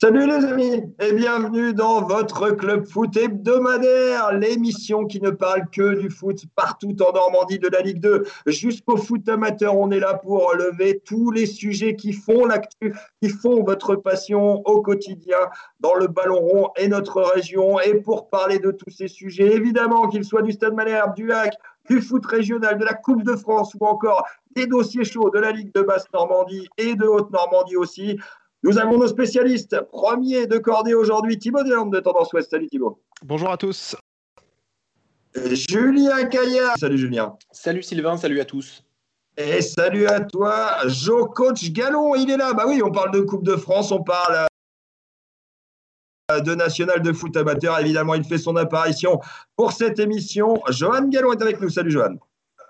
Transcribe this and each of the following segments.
Salut les amis et bienvenue dans votre club foot hebdomadaire, l'émission qui ne parle que du foot partout en Normandie de la Ligue 2 jusqu'au foot amateur. On est là pour relever tous les sujets qui font votre passion au quotidien dans le ballon rond et notre région. Et pour parler de tous ces sujets, évidemment qu'ils soient du Stade Malherbe, du HAC, du foot régional, de la Coupe de France ou encore des dossiers chauds de la Ligue de Basse Normandie et de Haute Normandie aussi. Nous avons nos spécialistes. Premier de cordée aujourd'hui, Thibaut Delande de Tendance Ouest. Salut Thibaut. Bonjour à tous. Julien Caillard. Salut Julien. Salut Sylvain, salut à tous. Et salut à toi, Jo Coach Gallon, il est là. Bah oui, on parle de Coupe de France, on parle euh, de National de foot amateur. Évidemment, il fait son apparition pour cette émission. Johan Gallon est avec nous. Salut Johan.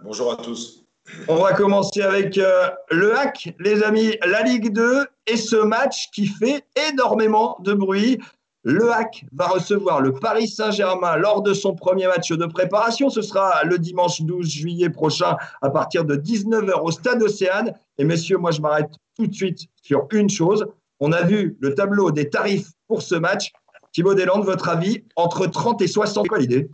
Bonjour à tous. On va commencer avec euh, le hack, les amis, la Ligue 2 et ce match qui fait énormément de bruit. Le hack va recevoir le Paris Saint-Germain lors de son premier match de préparation. Ce sera le dimanche 12 juillet prochain à partir de 19h au Stade Océane. Et messieurs, moi je m'arrête tout de suite sur une chose. On a vu le tableau des tarifs pour ce match. Thibaut Deslandes, votre avis, entre 30 et 60, quoi l'idée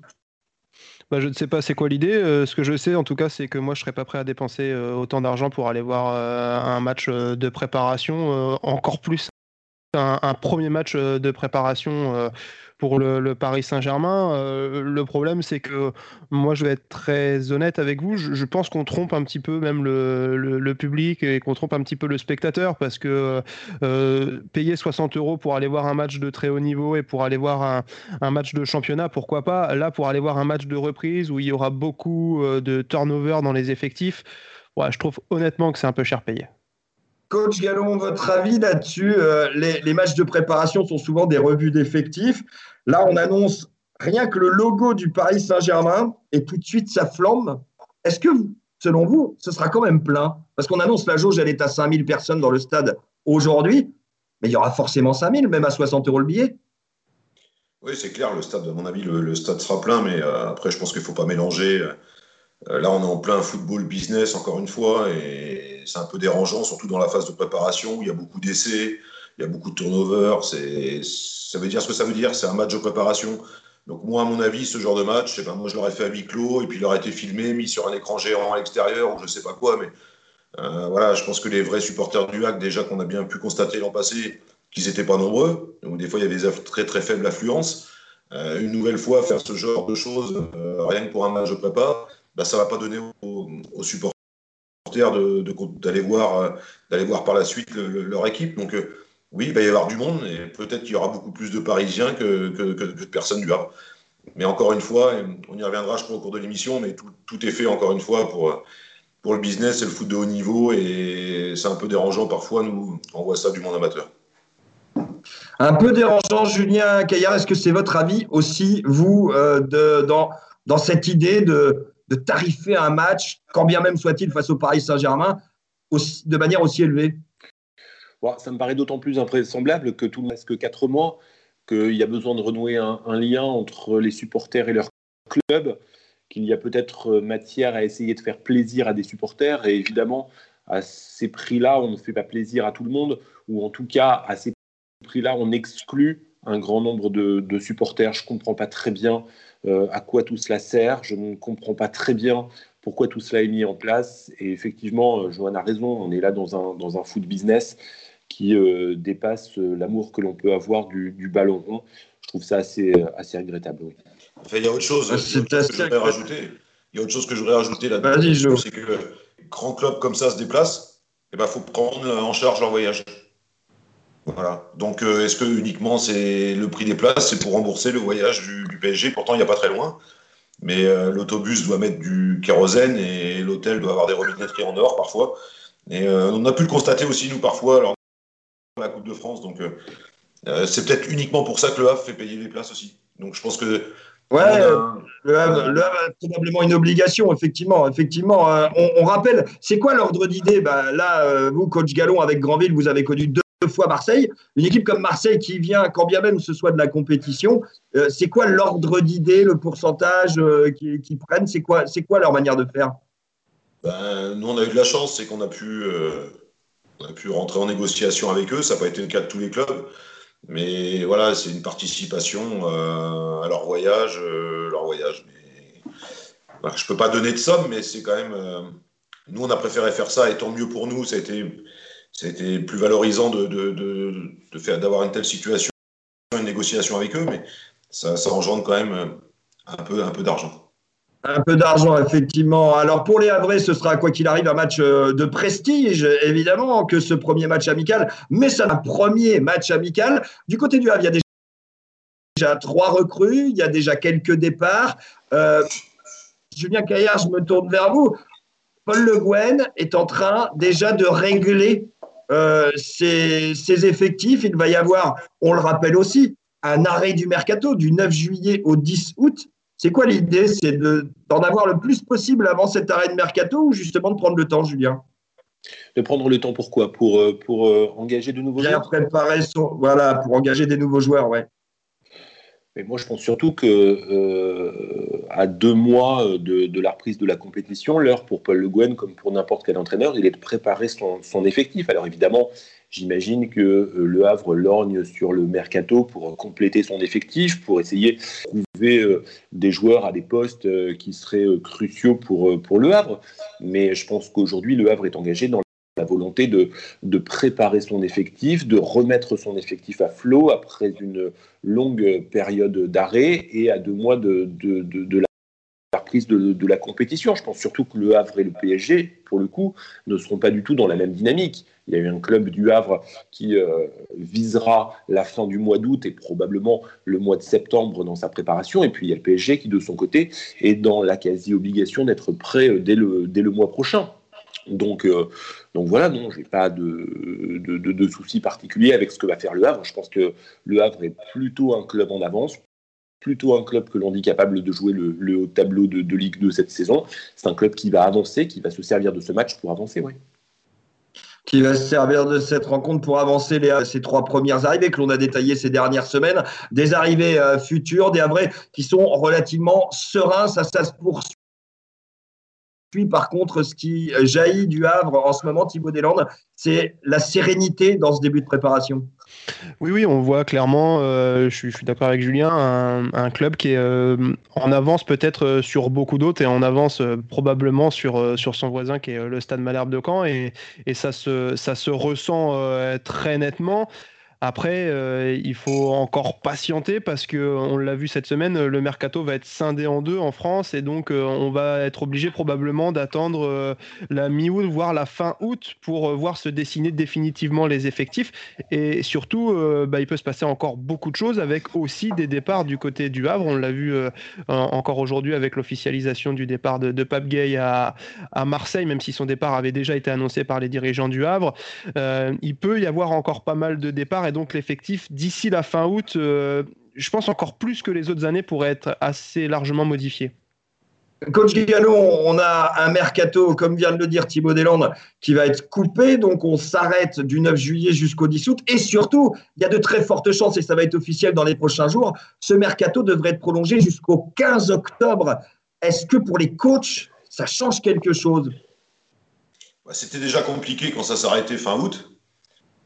bah, je ne sais pas c'est quoi l'idée. Euh, ce que je sais en tout cas, c'est que moi je serais pas prêt à dépenser euh, autant d'argent pour aller voir euh, un match de préparation, encore plus un, premier match de préparation pour le, Paris Saint-Germain. Euh, le problème, c'est que moi, je vais être très honnête avec vous. Je, pense qu'on trompe un petit peu même le, public et qu'on trompe un petit peu le spectateur parce que euh, payer 60 euros pour aller voir un match de très haut niveau et pour aller voir un, match de championnat, pourquoi pas? Là, pour aller voir un match de reprise où il y aura beaucoup euh, de turnover dans les effectifs, je trouve honnêtement que c'est un peu cher payé. Coach Gallon, votre avis là-dessus les, les, matchs de préparation sont souvent des revues d'effectifs. Là, on annonce rien que le logo du Paris Saint-Germain et tout de suite ça flambe. Est-ce que, selon vous, ce sera quand même plein? Parce qu'on annonce la jauge, elle est à 5000 personnes dans le stade aujourd'hui, mais il y aura forcément 5000, même à 60 euros le billet. Oui, c'est clair, le stade, à mon avis, le, stade sera plein, mais euh, après, je pense qu'il ne faut pas mélanger. Euh, là, on est en plein football business, encore une fois, et c'est un peu dérangeant, surtout dans la phase de préparation où il y a beaucoup d'essais, il y a beaucoup de turnover. Ça veut dire ce que ça veut dire. C'est un match de préparation. Donc moi, à mon avis, ce genre de match, ben, moi je l'aurais fait à huis clos et puis il aurait été filmé, mis sur un écran géant à l'extérieur ou je sais pas quoi. Mais euh, voilà, je pense que les vrais supporters du HAC, déjà qu'on a bien pu constater l'an passé, qu'ils n'étaient pas nombreux. Donc des fois, il y avait des très très faibles affluences. Euh, une nouvelle fois, faire ce genre de choses, euh, rien que pour un match de prépa, ben, ça ne va pas donner aux, supporters d'aller voir, d'aller voir par la suite leur équipe. Donc oui, il va y avoir du monde et peut-être qu'il y aura beaucoup plus de Parisiens que, de personnes du Havre. Mais encore une fois, on y reviendra, je crois, au cours de l'émission, mais tout, est fait, encore une fois, pour, pour le business et le foot de haut niveau. Et c'est un peu dérangeant parfois, nous, on voit ça du monde amateur. Un peu dérangeant, Julien Caillard, est-ce que c'est votre avis aussi, vous, euh, de, dans, dans cette idée de, de tarifer un match, quand bien même soit-il face au Paris Saint-Germain, de manière aussi élevée ça me paraît d'autant plus invraisemblable que tout ne reste que quatre mois, qu'il y a besoin de renouer un, lien entre les supporters et leur club, qu'il y a peut-être matière à essayer de faire plaisir à des supporters. Et évidemment, à ces prix-là, on ne fait pas plaisir à tout le monde, ou en tout cas, à ces prix-là, on exclut un grand nombre de, supporters. Je ne comprends pas très bien euh, à quoi tout cela sert. Je ne comprends pas très bien pourquoi tout cela est mis en place. Et effectivement, euh, Johan a raison, on est là dans un, dans un foot business qui euh, dépasse euh, l'amour que l'on peut avoir du, ballon rond. Je trouve ça assez, assez regrettable. Oui. Enfin, il y a autre chose, que je voudrais rajouter. Il y a autre chose que je voudrais rajouter là-dedans. C'est que grand club comme ça se déplace, il eh ben, faut prendre en charge leur voyage. Voilà. Donc, est-ce que uniquement c'est le prix des places, c'est pour rembourser le voyage du, PSG Pourtant, il n'y a pas très loin. Mais l'autobus doit mettre du kérosène et l'hôtel doit avoir des robinetteries en or parfois. Et on a pu le constater aussi, nous, parfois, alors la Coupe de France. Donc, euh, euh, c'est peut-être uniquement pour ça que le Havre fait payer les places aussi. Donc, je pense que. Ouais, le, Havre, a probablement une obligation, effectivement. effectivement euh, on, rappelle, c'est quoi l'ordre d'idée? Bah, Là, vous, coach Gallon, avec Granville, vous avez connu deux fois Marseille. Une équipe comme Marseille qui vient, quand bien même ce soit de la compétition, c'est quoi l'ordre d'idée, le pourcentage qu'ils prennent? C'est quoi, quoi leur manière de faire? Ben, Nous, on a eu de la chance, c'est qu'on a pu on a pu rentrer en négociation avec eux. Ça n'a pas été le cas de tous les clubs. Mais voilà, c'est une participation à leur voyage. leur voyage. Je ne peux pas donner de somme, mais c'est quand même. nous, on a préféré faire ça, et tant mieux pour nous. Ça a été, été plus valorisant de, de, de, faire, d'avoir une telle situation, une négociation avec eux, mais ça, ça engendre quand même un peu, un peu d'argent. Un peu d'argent, effectivement. Alors pour les Havrais, ce sera quoi qu'il arrive un match euh, de prestige, évidemment, que ce premier match amical, mais c'est un premier match amical. Du côté du Havre, il y a déjà trois recrues, il y a déjà quelques départs. Euh, Julien Caillard, je me tourne vers vous. Paul Le Guen est en train déjà de régler euh, ses, ses, effectifs. Il va y avoir, on le rappelle aussi, un arrêt du mercato du 9 juillet au 10 août. C'est quoi l'idée? C'est d'en avoir le plus possible avant cet arrêt de mercato ou justement de prendre le temps, Julien? De prendre le temps pourquoi? Pour, euh, pour euh, engager de nouveaux joueurs? préparer son... Voilà, pour engager des nouveaux joueurs, ouais. Mais moi, je pense surtout que euh, à deux mois de, la reprise de la compétition, l'heure pour Paul Le Guen, comme pour n'importe quel entraîneur, il est de préparer son, effectif. Alors évidemment, J'imagine que euh, Le Havre lorgne sur le mercato pour compléter son effectif, pour essayer de trouver euh, des joueurs à des postes euh, qui seraient cruciaux pour, pour Le Havre. Mais je pense qu'aujourd'hui, Le Havre est engagé dans la volonté de, préparer son effectif, de remettre son effectif à flot après une longue période d'arrêt et à deux mois de, la reprise de, la compétition. Je pense surtout que le Havre et le PSG, pour le coup, ne seront pas du tout dans la même dynamique. Il y a eu un club du Havre qui euh, visera la fin du mois d'août et probablement le mois de septembre dans sa préparation. Et puis il y a le PSG qui, de son côté, est dans la quasi-obligation d'être prêt euh, dès le mois prochain. Donc, euh, donc voilà, non, je n'ai pas de, de, soucis particuliers avec ce que va faire le Havre. Je pense que le Havre est plutôt un club en avance, plutôt un club que l'on dit capable de jouer le, haut tableau de, de, Ligue 2 cette saison. C'est un club qui va avancer, qui va se servir de ce match pour avancer, oui qui va se servir de cette rencontre pour avancer les, ces trois premières arrivées que l'on a détaillées ces dernières semaines, des arrivées euh, futures, des vrais qui sont relativement sereins, ça, ça se poursuit. Par contre, ce qui jaillit du Havre en ce moment, Thibaut Deslandes, c'est la sérénité dans ce début de préparation. Oui, oui, on voit clairement, euh, je suis, d'accord avec Julien, un, club qui est euh, en avance peut-être euh, sur beaucoup d'autres et en avance probablement sur, son voisin qui est le Stade Malherbe de Caen et, ça, ça se ressent très nettement. Après, euh, il faut encore patienter parce que on l'a vu cette semaine, le mercato va être scindé en deux en France et donc euh, on va être obligé probablement d'attendre euh, la mi-août voire la fin août pour voir se dessiner définitivement les effectifs et surtout bah, il peut se passer encore beaucoup de choses avec aussi des départs du côté du Havre. On l'a vu encore aujourd'hui avec l'officialisation du départ de, Pape Gay à, à, Marseille, même si son départ avait déjà été annoncé par les dirigeants du Havre. il peut y avoir encore pas mal de départs et donc l'effectif d'ici la fin août, euh, je pense encore plus que les autres années, pourrait être assez largement modifié. Coach Gallo, on a un mercato, comme vient de le dire Thibaut Deslandes, qui va être coupé. Donc, on s'arrête du 9 juillet jusqu'au 10 août. Et surtout, il y a de très fortes chances, et ça va être officiel dans les prochains jours, ce mercato devrait être prolongé jusqu'au 15 octobre. Est-ce que pour les coachs, ça change quelque chose? Bah, C'était déjà compliqué quand ça s'arrêtait fin août.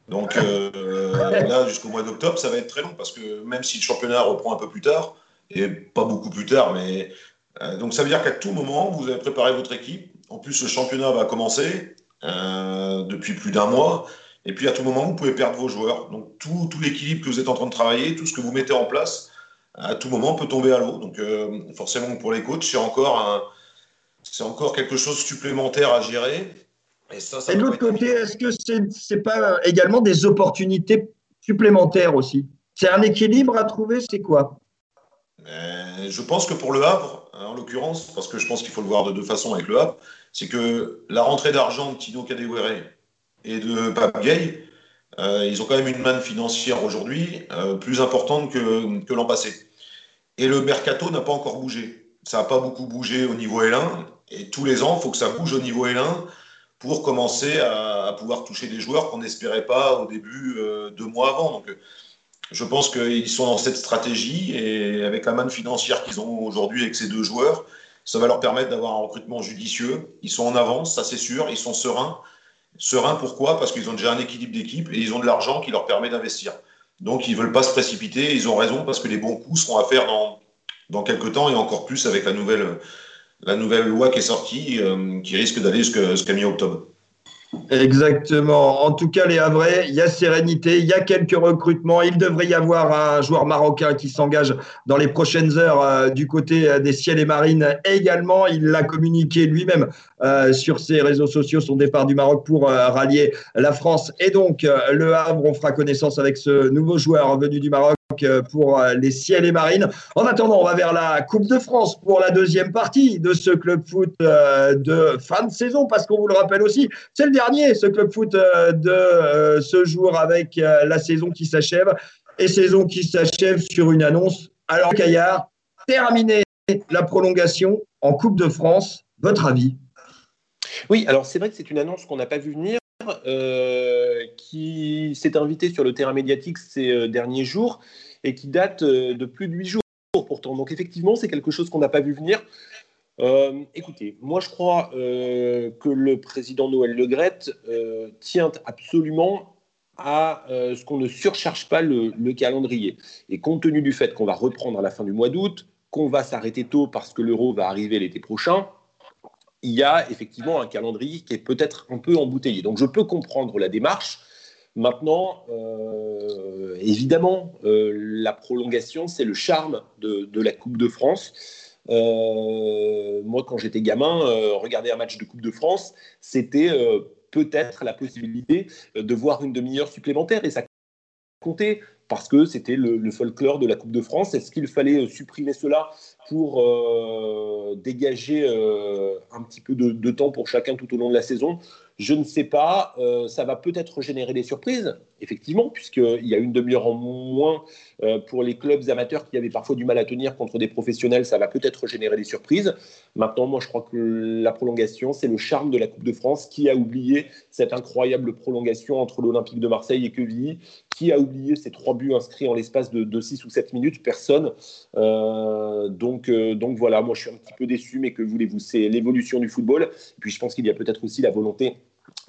Donc euh, là, jusqu'au mois d'octobre, ça va être très long parce que même si le championnat reprend un peu plus tard, et pas beaucoup plus tard, mais euh, donc ça veut dire qu'à tout moment, vous avez préparé votre équipe. En plus, le championnat va commencer euh, depuis plus d'un mois. Et puis à tout moment, vous pouvez perdre vos joueurs. Donc tout, tout l'équilibre que vous êtes en train de travailler, tout ce que vous mettez en place, à tout moment peut tomber à l'eau. Donc forcément, pour les coachs, c'est encore, un, encore quelque chose supplémentaire à gérer. Et, de l'autre côté, est-ce que ce n'est pas également des opportunités supplémentaires aussi? C'est un équilibre à trouver, c'est quoi? Euh, Je pense que pour le Havre, en l'occurrence, parce que je pense qu'il faut le voir de deux façons avec le Havre, c'est que la rentrée d'argent de Tino Kadewere et de Pape Gay, euh, ils ont quand même une manne financière aujourd'hui euh, plus importante que, que l'an passé. Et le mercato n'a pas encore bougé. Ça n'a pas beaucoup bougé au niveau L1. Et tous les ans, il faut que ça bouge au niveau L1 pour commencer à, pouvoir toucher des joueurs qu'on n'espérait pas au début euh, deux mois avant. Donc, je pense qu'ils sont dans cette stratégie et avec la manne financière qu'ils ont aujourd'hui avec ces deux joueurs, ça va leur permettre d'avoir un recrutement judicieux. Ils sont en avance, ça c'est sûr, ils sont sereins. Sereins pourquoi? Parce qu'ils ont déjà un équilibre d'équipe et ils ont de l'argent qui leur permet d'investir. Donc, ils ne veulent pas se précipiter. Ils ont raison parce que les bons coups seront à faire dans, dans quelques temps et encore plus avec la nouvelle, la nouvelle loi qui est sortie, euh, qui risque d'aller jusqu'à mi-octobre. Exactement. En tout cas, les Havrais, il y a sérénité, il y a quelques recrutements. Il devrait y avoir un joueur marocain qui s'engage dans les prochaines heures euh, du côté euh, des ciels et marines également. Il l'a communiqué lui-même sur ses réseaux sociaux, son départ du Maroc pour rallier la France. Et donc, le Havre, on fera connaissance avec ce nouveau joueur venu du Maroc pour les ciels et marines. En attendant, on va vers la Coupe de France pour la deuxième partie de ce club foot de fin de saison, parce qu'on vous le rappelle aussi, c'est le dernier, ce club foot euh, de euh, ce jour avec euh, la saison qui s'achève. Et saison qui s'achève sur une annonce. Alors, Caillard, terminer la prolongation en Coupe de France, votre avis? Oui, alors c'est vrai que c'est une annonce qu'on n'a pas vu venir. Qui s'est invité sur le terrain médiatique ces derniers jours et qui date de plus de huit jours pourtant. Donc effectivement, c'est quelque chose qu'on n'a pas vu venir. Euh, écoutez, moi je crois euh, que le président Noël Legrette euh, tient absolument à ce qu'on ne surcharge pas le, calendrier. Et compte tenu du fait qu'on va reprendre à la fin du mois d'août, qu'on va s'arrêter tôt parce que l'euro va arriver l'été prochain, il y a effectivement un calendrier qui est peut-être un peu embouteillé. Donc je peux comprendre la démarche. Maintenant, évidemment, la prolongation, c'est le charme de, la Coupe de France. Euh, moi, quand j'étais gamin, euh, regarder un match de Coupe de France, c'était euh, peut-être la possibilité de voir une demi-heure supplémentaire et ça comptait parce que c'était le, folklore de la Coupe de France. Est-ce qu'il fallait supprimer cela pour dégager un petit peu de, temps pour chacun tout au long de la saison? Je ne sais pas, euh, ça va peut-être générer des surprises, effectivement, puisqu'il y a une demi-heure en moins euh, pour les clubs amateurs qui avaient parfois du mal à tenir contre des professionnels, ça va peut-être générer des surprises. Maintenant, moi, je crois que la prolongation, c'est le charme de la Coupe de France. Qui a oublié cette incroyable prolongation entre l'Olympique de Marseille et Quevilly Qui a oublié ces trois buts inscrits en l'espace de, 6 ou 7 minutes Personne. Euh, donc, donc voilà, moi, je suis un petit peu déçu, mais que voulez-vous C'est l'évolution du football. Et puis, je pense qu'il y a peut-être aussi la volonté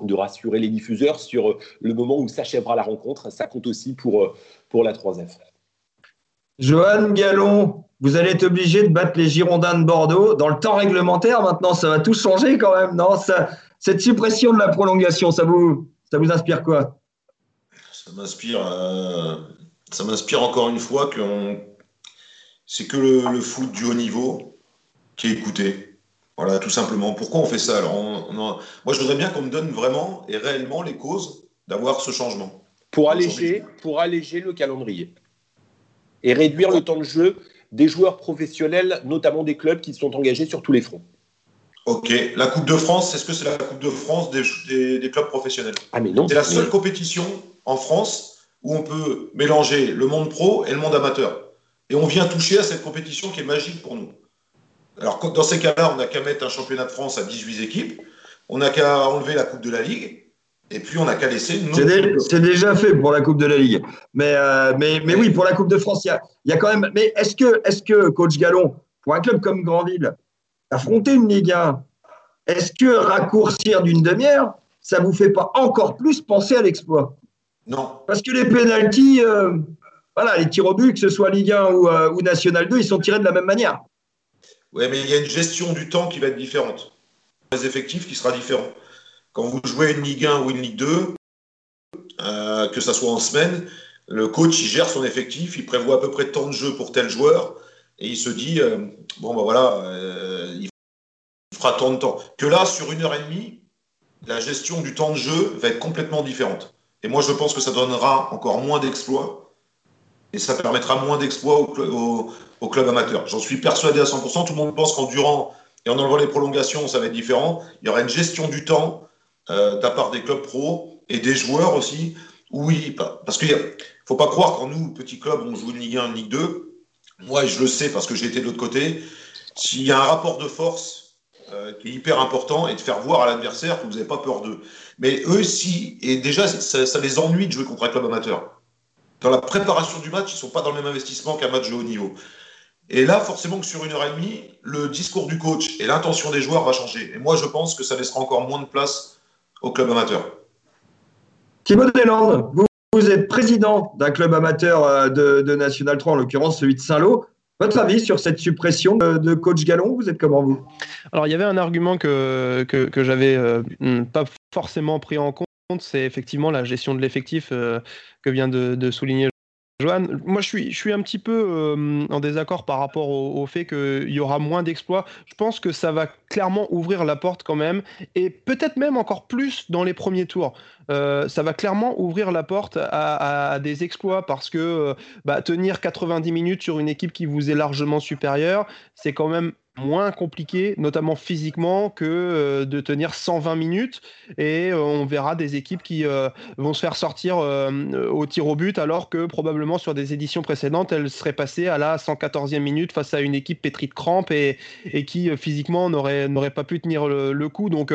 de rassurer les diffuseurs sur le moment où s'achèvera la rencontre. Ça compte aussi pour, pour la 3F. Johan Gallon, vous allez être obligé de battre les Girondins de Bordeaux dans le temps réglementaire. Maintenant, ça va tout changer quand même, non? Cette suppression de la prolongation, ça vous, ça vous inspire quoi? Ça m'inspire, euh, ça m'inspire encore une fois que c'est que le, le, foot du haut niveau qui est écouté. Voilà, tout simplement. Pourquoi on fait ça Alors, Moi, je voudrais bien qu'on me donne vraiment et réellement les causes d'avoir ce changement. Pour alléger, pour alléger le calendrier et réduire le temps de jeu des joueurs professionnels, notamment des clubs qui sont engagés sur tous les fronts. Ok, la Coupe de France, est-ce que c'est la Coupe de France des, clubs professionnels Ah mais non. C'est la seule compétition en France où on peut mélanger le monde pro et le monde amateur. Et on vient toucher à cette compétition qui est magique pour nous. Alors, dans ces cas-là, on n'a qu'à mettre un championnat de France à 18 équipes, on n'a qu'à enlever la Coupe de la Ligue, et puis on n'a qu'à laisser. C'est déjà fait pour la Coupe de la Ligue. Mais, euh, mais, mais oui, pour la Coupe de France, il y a, quand même. Mais est-ce que, est que, coach Gallon, pour un club comme Grandville, affronter une Ligue 1, est-ce que raccourcir d'une demi-heure, ça ne vous fait pas encore plus penser à l'exploit? Non. Parce que les pénalties, euh, voilà, les tirs au but, que ce soit Ligue 1 ou, euh, ou National 2, ils sont tirés de la même manière. Oui, mais il y a une gestion du temps qui va être différente. Les effectifs qui sera différent. Quand vous jouez une Ligue 1 ou une Ligue 2, euh, que ça soit en semaine, le coach il gère son effectif, il prévoit à peu près tant de jeux pour tel joueur, et il se dit euh, bon ben voilà, euh, il fera tant de temps. Que là, sur une heure et demie, la gestion du temps de jeu va être complètement différente. Et moi, je pense que ça donnera encore moins d'exploits, et ça permettra moins d'exploits au, au club amateur. J'en suis persuadé à 100%. Tout le monde pense qu'en durant et en enlevant les prolongations, ça va être différent. Il y aura une gestion du temps euh, de la part des clubs pro et des joueurs aussi. Oui, parce qu'il ne faut pas croire quand nous, petits clubs, on joue une Ligue 1, une Ligue 2. Moi, je le sais parce que j'ai été de l'autre côté. S'il y a un rapport de force euh, qui est hyper important et de faire voir à l'adversaire que vous n'avez pas peur d'eux. Mais eux, si, et déjà, ça, les ennuie de jouer contre un club amateur. Dans la préparation du match, ils ne sont pas dans le même investissement qu'un match de haut niveau. Et là, forcément que sur une heure et demie, le discours du coach et l'intention des joueurs va changer. Et moi, je pense que ça laissera encore moins de place au club amateur. Thibaut Deslandes, vous, vous êtes président d'un club amateur de, de National 3, en l'occurrence celui de Saint-Lô. Votre avis sur cette suppression de coach Gallon, vous êtes comment vous? Alors il y avait un argument que, que, j'avais euh, pas forcément pris en compte, c'est effectivement la gestion de l'effectif euh, que vient de, de souligner Johan, moi je suis, un petit peu euh, en désaccord par rapport au, fait qu'il y aura moins d'exploits. Je pense que ça va clairement ouvrir la porte quand même, et peut-être même encore plus dans les premiers tours. Euh, ça va clairement ouvrir la porte à, des exploits parce que euh, bah, tenir 90 minutes sur une équipe qui vous est largement supérieure, c'est quand même moins compliqué, notamment physiquement, que euh, de tenir 120 minutes. Et euh, on verra des équipes qui euh, vont se faire sortir au tir au but, alors que probablement sur des éditions précédentes, elles seraient passées à la 114e minute face à une équipe pétrie de crampes et, qui physiquement n'aurait pas pu tenir le, le coup. Donc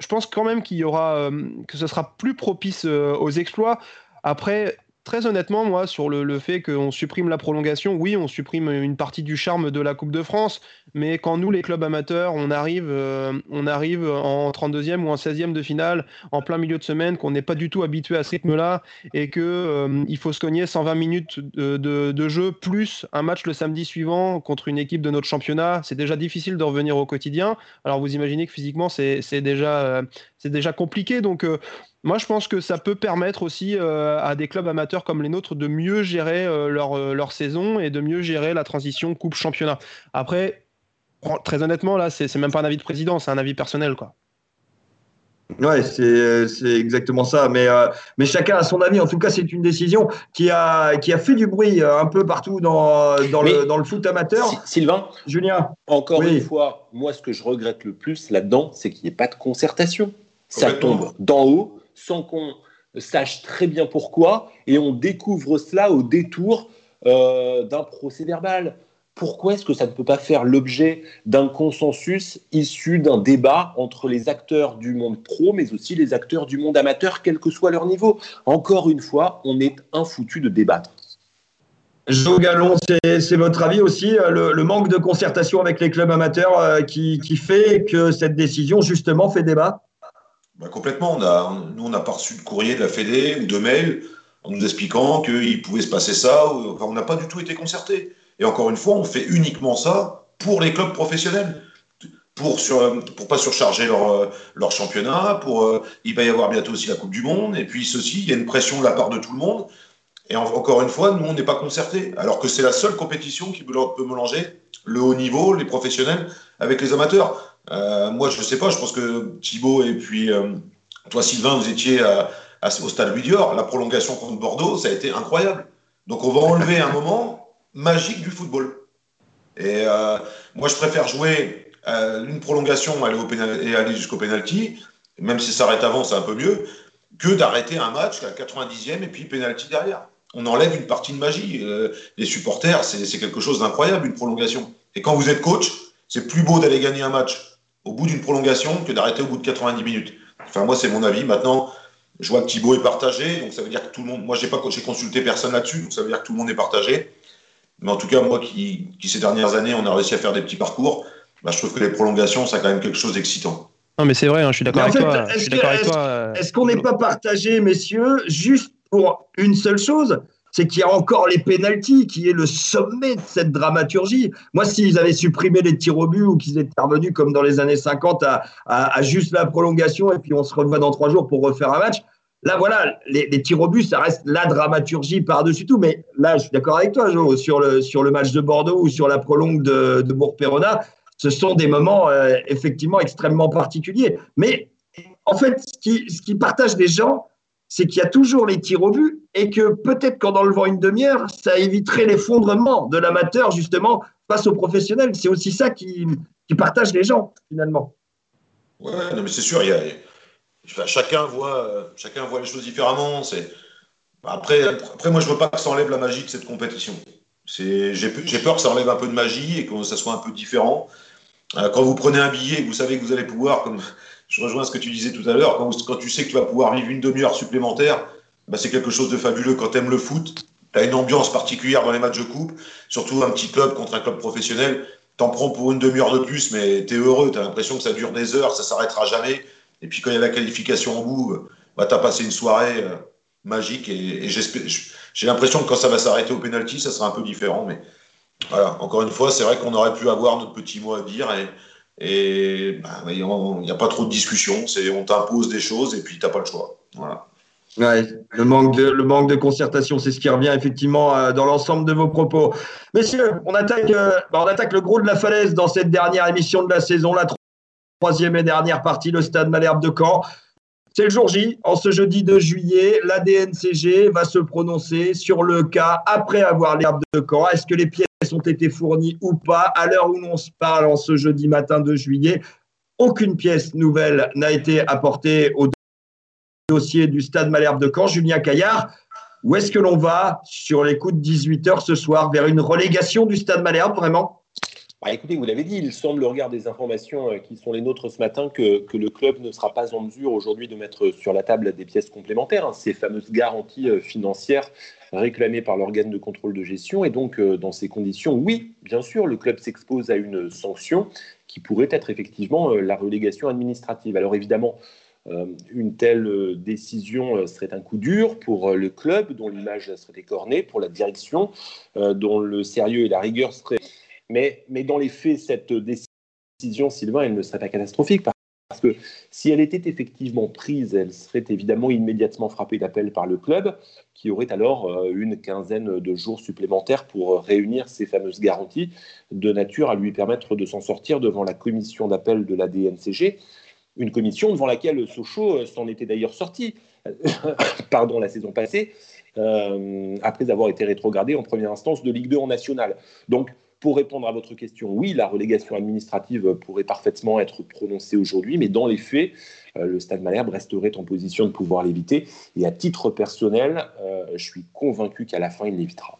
je pense quand même qu'il y aura, que ce sera plus propice aux exploits. Après, Très honnêtement, moi, sur le, fait qu'on supprime la prolongation, oui, on supprime une partie du charme de la Coupe de France, mais quand nous, les clubs amateurs, on arrive, euh, on arrive en 32e ou en 16e de finale, en plein milieu de semaine, qu'on n'est pas du tout habitué à ce rythme-là, et qu'il euh, il faut se cogner 120 minutes de, jeu, plus un match le samedi suivant contre une équipe de notre championnat, c'est déjà difficile de revenir au quotidien. Alors vous imaginez que physiquement, c'est déjà, euh, déjà compliqué, donc moi, je pense que ça peut permettre aussi euh, à des clubs amateurs comme les nôtres de mieux gérer euh, leur, euh, leur, saison et de mieux gérer la transition coupe-championnat. Après, très honnêtement, là, c'est même pas un avis de président, c'est un avis personnel, quoi. Ouais, c'est exactement ça. Mais, mais chacun a son avis. En tout cas, c'est une décision qui a, qui a fait du bruit un peu partout dans, dans, le, dans le, foot amateur. Sylvain, Julien. Encore une fois, moi, ce que je regrette le plus là-dedans, c'est qu'il n'y ait pas de concertation. Ça tombe d'en haut sans qu'on sache très bien pourquoi, et on découvre cela au détour euh, d'un procès verbal. Pourquoi est-ce que ça ne peut pas faire l'objet d'un consensus issu d'un débat entre les acteurs du monde pro, mais aussi les acteurs du monde amateur, quel que soit leur niveau? Encore une fois, on est infoutu de débattre. Jo Gallon, c'est votre avis aussi, euh, le, manque de concertation avec les clubs amateurs euh, qui fait que cette décision, justement, fait débat? Bah, complètement. On nous, on n'a pas reçu de courrier de la Fédé ou de mail en nous expliquant qu'il pouvait se passer ça. on n'a pas du tout été concerté. Et encore une fois, on fait uniquement ça pour les clubs professionnels. Pour sur, pour pas surcharger leur, leur championnat, pour euh, il va y avoir bientôt aussi la Coupe du Monde, et puis ceci, il y a une pression de la part de tout le monde. Et encore une fois, nous, on n'est pas concerté, alors que c'est la seule compétition qui peut mélanger le haut niveau, les professionnels, avec les amateurs. Euh, moi, je ne sais pas, je pense que Thibaut et puis euh, toi, Sylvain, vous étiez au stade Louis Dior. La prolongation contre Bordeaux, ça a été incroyable. Donc, on va enlever un moment magique du football. Et euh, moi, je préfère jouer une prolongation aller au et aller jusqu'au penalty, même si ça s'arrête avant, c'est un peu mieux, que d'arrêter un match à 90e et puis penalty derrière. On enlève une partie de magie. les supporters, c'est quelque chose d'incroyable, une prolongation. Et quand vous êtes coach, c'est plus beau d'aller gagner un match au bout d'une prolongation que d'arrêter au bout de 90 minutes. Enfin, moi, c'est mon avis. Maintenant, je vois que Thibaut est partagé, donc ça veut dire que tout le monde. Moi, j'ai pas j'ai consulté personne là-dessus, donc ça veut dire que tout le monde est partagé. Mais en tout cas, moi qui, qui ces dernières années, on a réussi à faire des petits parcours, bah, je trouve que les prolongations, ça a quand même quelque chose d'excitant. Non, mais c'est vrai, hein, je suis d'accord avec, toi. Est-ce qu'on n'est pas partagé, messieurs, juste pour une seule chose? C'est qu'il y a encore les pénalties qui est le sommet de cette dramaturgie. Moi, s'ils avaient supprimé les tirs au but ou qu'ils étaient revenus comme dans les années 50 à, juste la prolongation et puis on se revoit dans trois jours pour refaire un match, là, voilà, les, tirs au but, ça reste la dramaturgie par-dessus tout. Mais là, je suis d'accord avec toi, Jo, sur le, sur le match de Bordeaux ou sur la prolongue de, de Bourg-Perona, ce sont des moments euh, effectivement extrêmement particuliers. Mais en fait, ce qui, ce qui partage les gens, c'est qu'il y a toujours les tirs au but et que peut-être qu'en enlevant une demi-heure, ça éviterait l'effondrement de l'amateur justement face aux professionnels. C'est aussi ça qui, partage les gens finalement. Ouais, mais c'est sûr, il y a, chacun, voit, chacun voit les choses différemment. Après, après, moi, je veux pas que ça enlève la magie de cette compétition. J'ai peur que ça enlève un peu de magie et que ça soit un peu différent. Euh, quand vous prenez un billet vous savez que vous allez pouvoir, comme je rejoins ce que tu disais tout à l'heure, quand, tu sais que tu vas pouvoir vivre une demi-heure supplémentaire, bah, c'est quelque chose de fabuleux quand tu aimes le foot. Tu as une ambiance particulière dans les matchs de coupe, surtout un petit club contre un club professionnel. T'en prends pour une demi-heure de plus, mais tu es heureux, tu as l'impression que ça dure des heures, ça s'arrêtera jamais. Et puis quand il y a la qualification en bout, bah, tu as passé une soirée. Euh, magique. Et, j'ai l'impression que quand ça va s'arrêter au penalty, ça sera un peu différent. Mais voilà, encore une fois, c'est vrai qu'on aurait pu avoir notre petit mot à dire. Et, bah, il n'y a pas trop de discussion. On t'impose des choses et puis tu n'as pas le choix. Voilà. Ouais, le manque de, le manque de concertation, c'est ce qui revient effectivement euh, dans l'ensemble de vos propos. Messieurs, on attaque, euh, bah, on attaque le gros de la falaise dans cette dernière émission de la saison, la troisième et dernière partie, le stade Malherbe de Caen. C'est le jour J, en ce jeudi 2 juillet, la DNCG va se prononcer sur le cas après avoir l'herbe de Caen. Est-ce que les pièces ont été fournies ou pas? À l'heure où l'on se parle, en ce jeudi matin 2 juillet, aucune pièce nouvelle n'a été apportée au dossier du Stade Malherbe de Caen. Julien Caillard, où est-ce que l'on va sur les coups de 18 h ce soir Vers une relégation du Stade Malherbe, vraiment? Bah, écoutez, vous l'avez dit, il semble, au regard des informations euh, qui sont les nôtres ce matin, que, le club ne sera pas en mesure aujourd'hui de mettre sur la table des pièces complémentaires, hein, ces fameuses garanties euh, financières réclamées par l'organe de contrôle de gestion. Et donc, euh, dans ces conditions, oui, bien sûr, le club s'expose à une sanction qui pourrait être effectivement la relégation administrative. Alors évidemment, une telle euh, décision euh, serait un coup dur pour le club, dont l'image serait écornée, pour la direction, dont le sérieux et la rigueur seraient. Mais, mais dans les faits, cette décision, Sylvain, elle ne serait pas catastrophique. Parce que si elle était effectivement prise, elle serait évidemment immédiatement frappée d'appel par le club, qui aurait alors une quinzaine de jours supplémentaires pour réunir ces fameuses garanties, de nature à lui permettre de s'en sortir devant la commission d'appel de la DNCG, une commission devant laquelle Sochaux euh, s'en était d'ailleurs sorti, pardon, la saison passée, euh, après avoir été rétrogradé en première instance de Ligue 2 en nationale. Donc, pour répondre à votre question, oui, la relégation administrative pourrait parfaitement être prononcée aujourd'hui, mais dans les faits, euh, le Stade Malherbe resterait en position de pouvoir l'éviter. Et à titre personnel, je suis convaincu qu'à la fin, il l'évitera.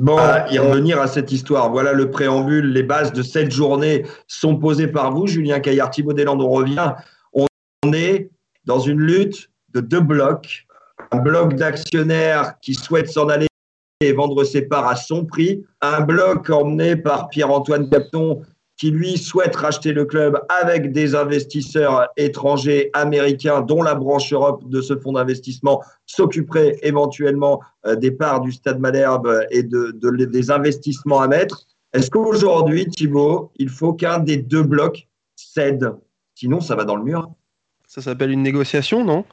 Bon, y revenir à cette histoire. Voilà le préambule. Les bases de cette journée sont posées par vous, Julien Caillard, Thibaut Deslandes. On revient. On est dans une lutte de deux blocs. Un bloc d'actionnaires qui souhaitent s'en aller et vendre ses parts à son prix. Un bloc emmené par Pierre-Antoine Capton qui lui souhaite racheter le club avec des investisseurs étrangers américains, dont la branche Europe de ce fonds d'investissement s'occuperait éventuellement euh, des parts du Stade Malherbe et de, des investissements à mettre. Est-ce qu'aujourd'hui, Thibault, il faut qu'un des deux blocs cède? Sinon, ça va dans le mur. Ça s'appelle une négociation, non?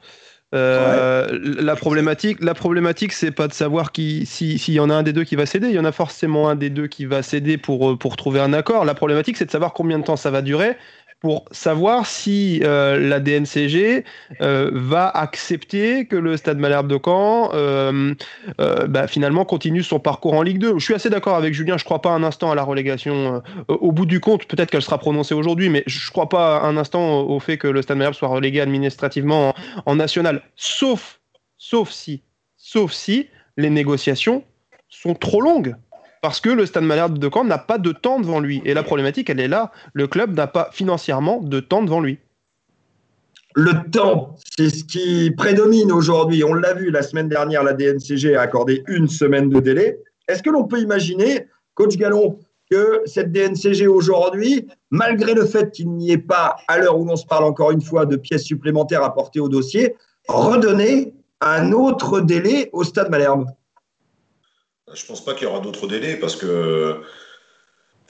Euh, la problématique, la problématique, c'est pas de savoir qui, s'il y en a un des deux qui va céder. Il y en a forcément un des deux qui va céder pour, euh, pour trouver un accord. La problématique, c'est de savoir combien de temps ça va durer pour savoir si euh, la DNCG euh, va accepter que le Stade Malherbe de Caen euh, bah, finalement continue son parcours en Ligue 2. Je suis assez d'accord avec Julien, je ne crois pas un instant à la relégation. au bout du compte, peut-être qu'elle sera prononcée aujourd'hui, mais je ne crois pas un instant au, fait que le Stade Malherbe soit relégué administrativement en, en national, sauf, sauf si, sauf si les négociations sont trop longues parce que le Stade Malherbe de Caen n'a pas de temps devant lui. Et la problématique, elle est là. Le club n'a pas financièrement de temps devant lui. Le temps, c'est ce qui prédomine aujourd'hui. On l'a vu la semaine dernière, la DNCG a accordé une semaine de délai. Est-ce que l'on peut imaginer, coach Gallon, que cette DNCG aujourd'hui, malgré le fait qu'il n'y ait pas, à l'heure où l'on se parle encore une fois, de pièces supplémentaires apportées au dossier, redonner un autre délai au Stade Malherbe? Je ne pense pas qu'il y aura d'autres délais parce que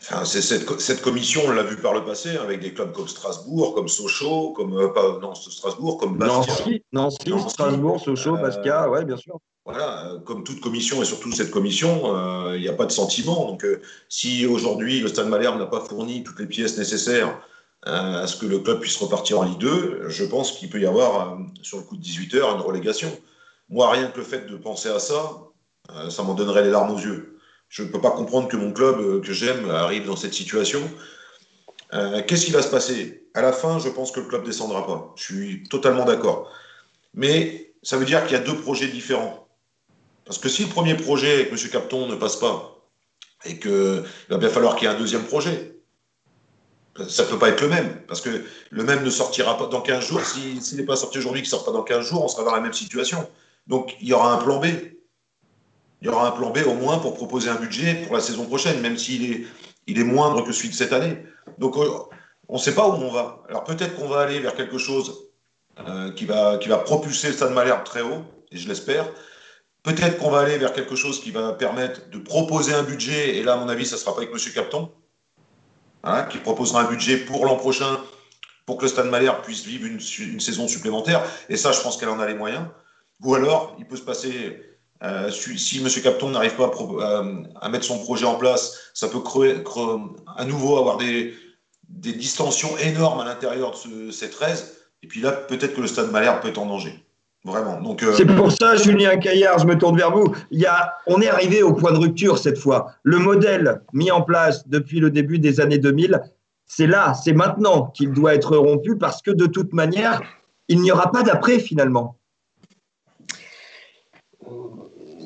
enfin, cette, cette, commission, on l'a vu par le passé, avec des clubs comme Strasbourg, comme Sochaux, comme euh, pas, non, Strasbourg, comme Bastia. Nancy, Strasbourg, Sochaux, Bastia, ouais, bien sûr. Voilà, euh, comme toute commission et surtout cette commission, euh, il n'y a pas de sentiment. Donc, si aujourd'hui le Stade Malherbe n'a pas fourni toutes les pièces nécessaires à ce que le club puisse repartir en Ligue 2, je pense qu'il peut y avoir, sur le coup de 18 heures, une relégation. Moi, rien que le fait de penser à ça, euh, ça m'en donnerait les larmes aux yeux. Je ne peux pas comprendre que mon club euh, que j'aime arrive dans cette situation. Euh, qu'est-ce qui va se passer? À la fin, je pense que le club descendra pas. Je suis totalement d'accord. Mais ça veut dire qu'il y a deux projets différents. Parce que si le premier projet avec M. Capton ne passe pas, et qu'il va bien falloir qu'il y ait un deuxième projet, ça ne peut pas être le même. Parce que le même ne sortira pas dans 15 jours. S'il n'est pas sorti aujourd'hui, qu'il ne sort pas dans 15 jours, on sera dans la même situation. Donc il y aura un plan B il y aura un plan B au moins pour proposer un budget pour la saison prochaine, même s'il est, il est moindre que celui de cette année. Donc euh, on ne sait pas où on va. Alors peut-être qu'on va aller vers quelque chose euh, qui, va, qui va propulser le Stade Malherbe très haut, et je l'espère. Peut-être qu'on va aller vers quelque chose qui va permettre de proposer un budget, et là, à mon avis, ça ne sera pas avec M. Capton, hein, qui proposera un budget pour l'an prochain pour que le Stade Malherbe puisse vivre une, une, saison supplémentaire. Et ça, je pense qu'elle en a les moyens. Ou alors, il peut se passer, euh, si, M. Capton n'arrive pas à, mettre son projet en place, ça peut créer, à nouveau avoir des, des distensions énormes à l'intérieur de ce, ces 13. Et puis là, peut-être que le Stade Malherbe peut être en danger. Vraiment. Donc, euh... C'est pour ça, Julien Caillard, je me tourne vers vous. Il y a, on est arrivé au point de rupture cette fois. Le modèle mis en place depuis le début des années 2000, c'est là, c'est maintenant qu'il doit être rompu parce que de toute manière, il n'y aura pas d'après finalement.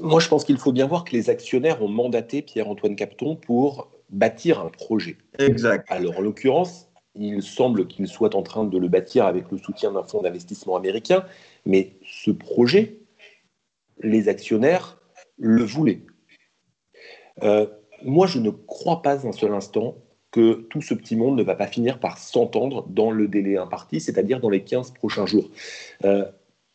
Moi, je pense qu'il faut bien voir que les actionnaires ont mandaté Pierre-Antoine Capton pour bâtir un projet. Exact. Alors, en l'occurrence, il semble qu'il soit en train de le bâtir avec le soutien d'un fonds d'investissement américain, mais ce projet, les actionnaires le voulaient. Euh, moi, je ne crois pas un seul instant que tout ce petit monde ne va pas finir par s'entendre dans le délai imparti, c'est-à-dire dans les 15 prochains jours. Euh,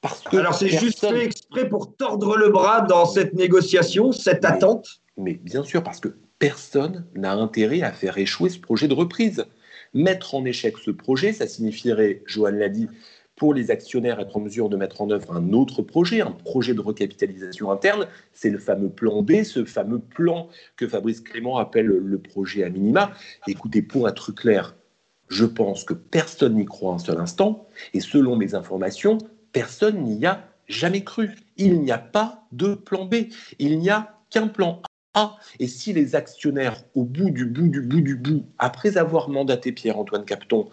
parce que Alors c'est juste fait exprès pour tordre le bras dans cette négociation, cette attente Mais bien sûr, parce que personne n'a intérêt à faire échouer ce projet de reprise. Mettre en échec ce projet, ça signifierait, Johan l'a dit, pour les actionnaires être en mesure de mettre en œuvre un autre projet, un projet de recapitalisation interne. C'est le fameux plan B, ce fameux plan que Fabrice Clément appelle le projet à minima. Écoutez, pour être clair, je pense que personne n'y croit un seul instant, et selon mes informations, personne n'y a jamais cru. Il n'y a pas de plan B, il n'y a qu'un plan A. Et si les actionnaires, au bout du bout du bout du bout, après avoir mandaté Pierre-Antoine Capton,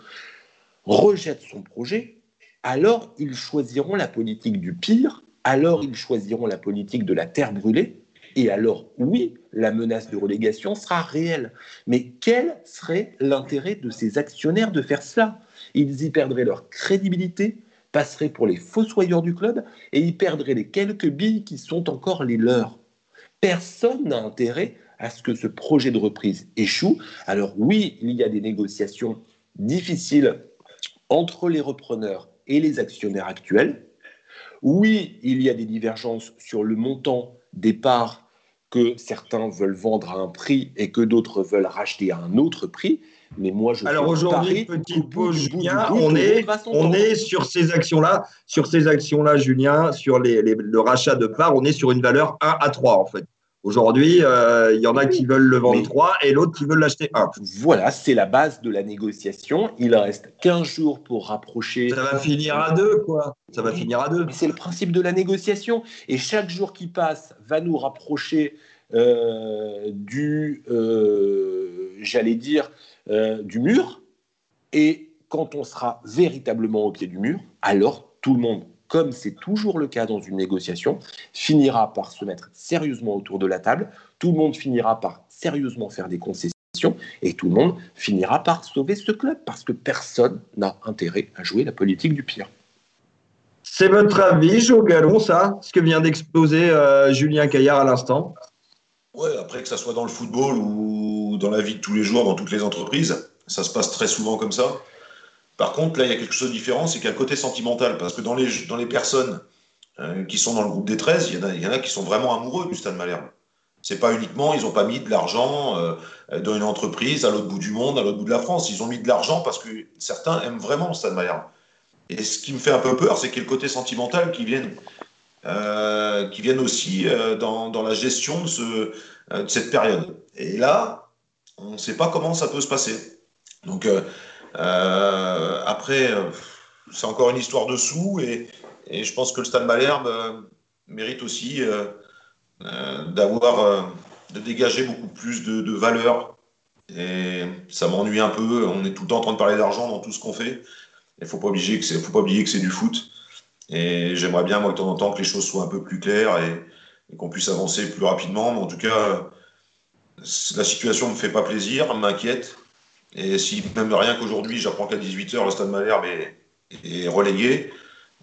rejettent son projet, alors ils choisiront la politique du pire, alors ils choisiront la politique de la terre brûlée, et alors oui, la menace de relégation sera réelle. Mais quel serait l'intérêt de ces actionnaires de faire cela? Ils y perdraient leur crédibilité, passeraient pour les fossoyeurs du club, et y perdraient les quelques billes qui sont encore les leurs. Personne n'a intérêt à ce que ce projet de reprise échoue. Alors oui, il y a des négociations difficiles entre les repreneurs et les actionnaires actuels. Oui, il y a des divergences sur le montant des parts que certains veulent vendre à un prix et que d'autres veulent racheter à un autre prix. Mais moi, je alors aujourd'hui, petite pause, Julien, on est, on est sur ces actions-là, sur ces actions-là, Julien, sur les, le rachat de parts, on est sur une valeur 1 à 3 en fait. Aujourd'hui, euh, il y en a qui veulent le vendre 3 et l'autre qui veulent l'acheter 1. Voilà, c'est la base de la négociation. Il reste 15 jours pour rapprocher. Ça va finir à deux, quoi. Ça va finir à deux. C'est le principe de la négociation. Et chaque jour qui passe va nous rapprocher euh, du, euh, j'allais dire, du mur. Et quand on sera véritablement au pied du mur, alors tout le monde comme c'est toujours le cas dans une négociation, finira par se mettre sérieusement autour de la table, tout le monde finira par sérieusement faire des concessions et tout le monde finira par sauver ce club parce que personne n'a intérêt à jouer la politique du pire. C'est votre avis, Joe Gallon, ça, ce que vient d'exposer euh, Julien Caillard à l'instant? Ouais, après que ça soit dans le football ou dans la vie de tous les jours, dans toutes les entreprises, ça se passe très souvent comme ça. Par contre, là, il y a quelque chose de différent, c'est qu'il y a le côté sentimental. Parce que dans les, dans les personnes euh, qui sont dans le groupe des 13, il y, en a, y a qui sont vraiment amoureux du Stade Malherbe. C'est pas uniquement, ils n'ont pas mis de l'argent euh, dans une entreprise à l'autre bout du monde, à l'autre bout de la France. Ils ont mis de l'argent parce que certains aiment vraiment le Stade Malherbe. Et ce qui me fait un peu peur, c'est qu'il y ait le côté sentimental qui vienne, euh, qui aussi dans, dans, la gestion de, ce, de, cette période. Et là, on ne sait pas comment ça peut se passer. Donc, après, euh, c'est encore une histoire de sous et, je pense que le Stade Malherbe euh, mérite aussi d'avoir, de dégager beaucoup plus de, valeur. Et ça m'ennuie un peu. On est tout le temps en train de parler d'argent dans tout ce qu'on fait. Il ne faut pas oublier que c'est, faut pas oublier que c'est du foot. Et j'aimerais bien, moi, de temps en temps, que les choses soient un peu plus claires et, et qu'on puisse avancer plus rapidement. Mais en tout cas, la situation ne me fait pas plaisir, m'inquiète. Et si même rien qu'aujourd'hui, j'apprends qu'à 18h, le stade Malherbe est, est relégué,